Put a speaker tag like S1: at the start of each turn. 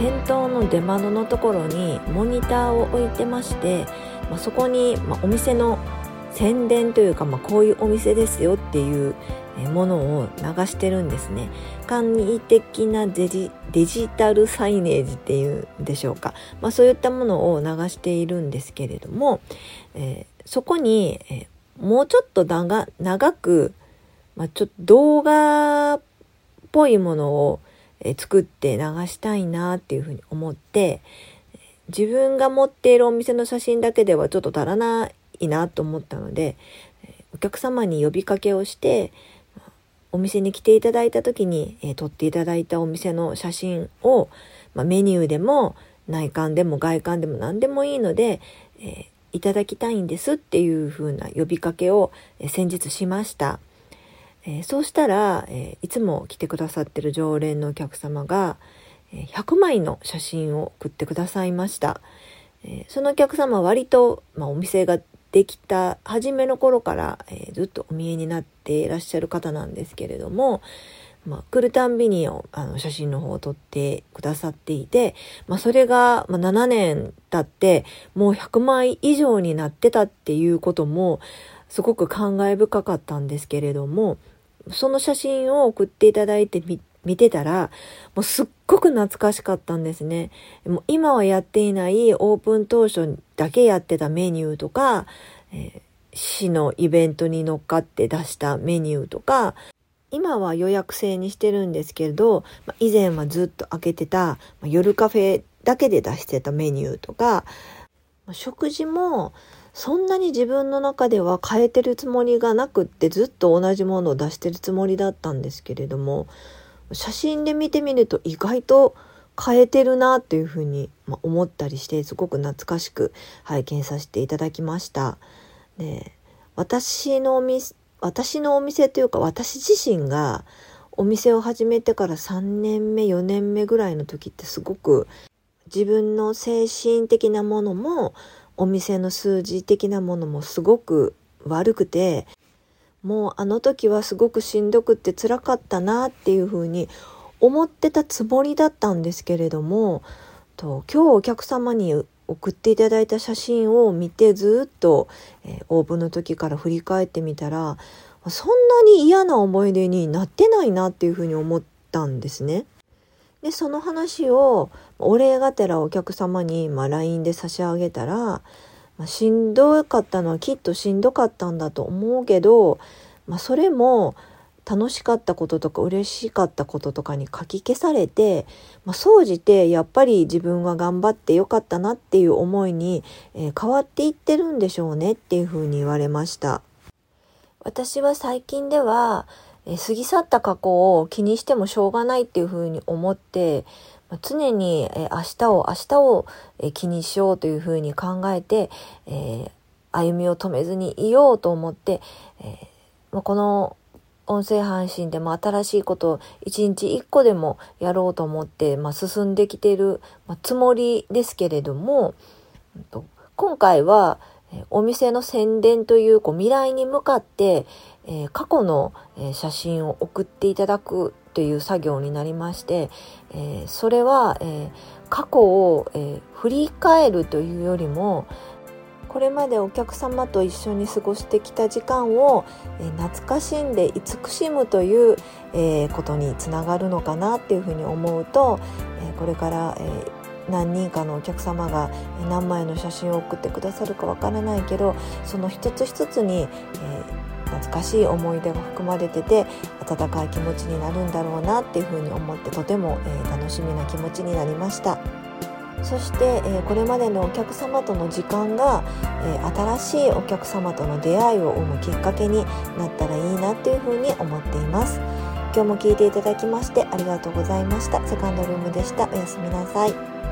S1: 店頭の出窓のところにモニターを置いてまして、まあ、そこに、ま、お店の宣伝というか、まあ、こういうお店ですよっていうものを流してるんですね。簡易的なデジデジタルサイネージっていうんでしょうか、まあ、そういったものを流しているんですけれども、えー、そこに、えー、もうちょっと長長く、まあ、ちょっと動画っぽいものをえ作って流したいなっていうふうに思って自分が持っているお店の写真だけではちょっと足らないなと思ったのでお客様に呼びかけをしてお店に来ていただいた時に、え撮っていただいたお店の写真を、ま、メニューでも内観でも外観でも何でもいいので、え、いただきたいんですっていう風な呼びかけを、え先日しました。えー、そうしたら、えー、いつも来てくださってる常連のお客様が、え100枚の写真を送ってくださいました。えそのお客様は割と、まあ、お店ができた初めの頃から、えずっとお見えになっていらっしゃる方なんですけれども、まあ、来るたんびにあの写真の方を撮ってくださっていて、まあ、それが、まあ、7年経ってもう100枚以上になってたっていうこともすごく感慨深かったんですけれどもその写真を送っていただいてみ見てたら、もうすっごく懐かしかったんですね。もう今はやっていないオープン当初だけやってたメニューとか、えー、市のイベントに乗っかって出したメニューとか、今は予約制にしてるんですけれど、ま以前はずっと開けてた、ま夜カフェだけで出してたメニューとか、食事もそんなに自分の中では変えてるつもりがなくってずっと同じものを出してるつもりだったんですけれども写真で見てみると意外と変えてるなっていうふうに思ったりしてすごく懐かしく拝見させていただきました。で私のお店私のお店というか私自身がお店を始めてから3年目4年目ぐらいの時ってすごく自分の精神的なものもお店の数字的なものもすごく悪くてもうあの時はすごくしんどくって辛かったなっていうふうに思ってたつもりだったんですけれどもと今日お客様に送っていただいた写真を見てずっと、えー、オープンの時から振り返ってみたらそんなに嫌な思い出になってないなっていうふうに思ったんですね。でその話をお礼がてらお客様に、まあ、LINE で差し上げたら、まあ、しんどかったのはきっとしんどかったんだと思うけど、まあ、それも楽しかったこととか嬉しかったこととかに書き消されて、まあ、総じてやっぱり自分が頑張ってよかったなっていう思いに、えー、変わっていってるんでしょうねっていうふうに言われました。私は最近ではえ過ぎ去った過去を気にしてもしょうがないっていうふうに思って、常に、明日を明日を、気にしようというふうに考えて、えー、歩みを止めずにいようと思って、えー、この音声配信でも新しいことを一日一個でもやろうと思って、まあ、進んできている、つもりですけれども、今回はお店の宣伝というこう未来に向かって、え、過去の、写真を送っていただくという作業になりまして、え、それは、え過去を、え振り返るというよりもこれまでお客様と一緒に過ごしてきた時間を、え懐かしんで慈しむという、えことにつながるのかなっていうふうに思うと、えこれから、え何人かのお客様が何枚の写真を送ってくださるかわからないけどその一つ一つに、えー、懐かしい思い出が含まれてて温かい気持ちになるんだろうなっていうふうに思ってとても、えー、楽しみな気持ちになりました。そして、えー、これまでのお客様との時間が、えー、新しいお客様との出会いを生むきっかけになったらいいなっていうふうに思っています。今日も聞いていただきましてありがとうございました。セカンドルームでした。おやすみなさい。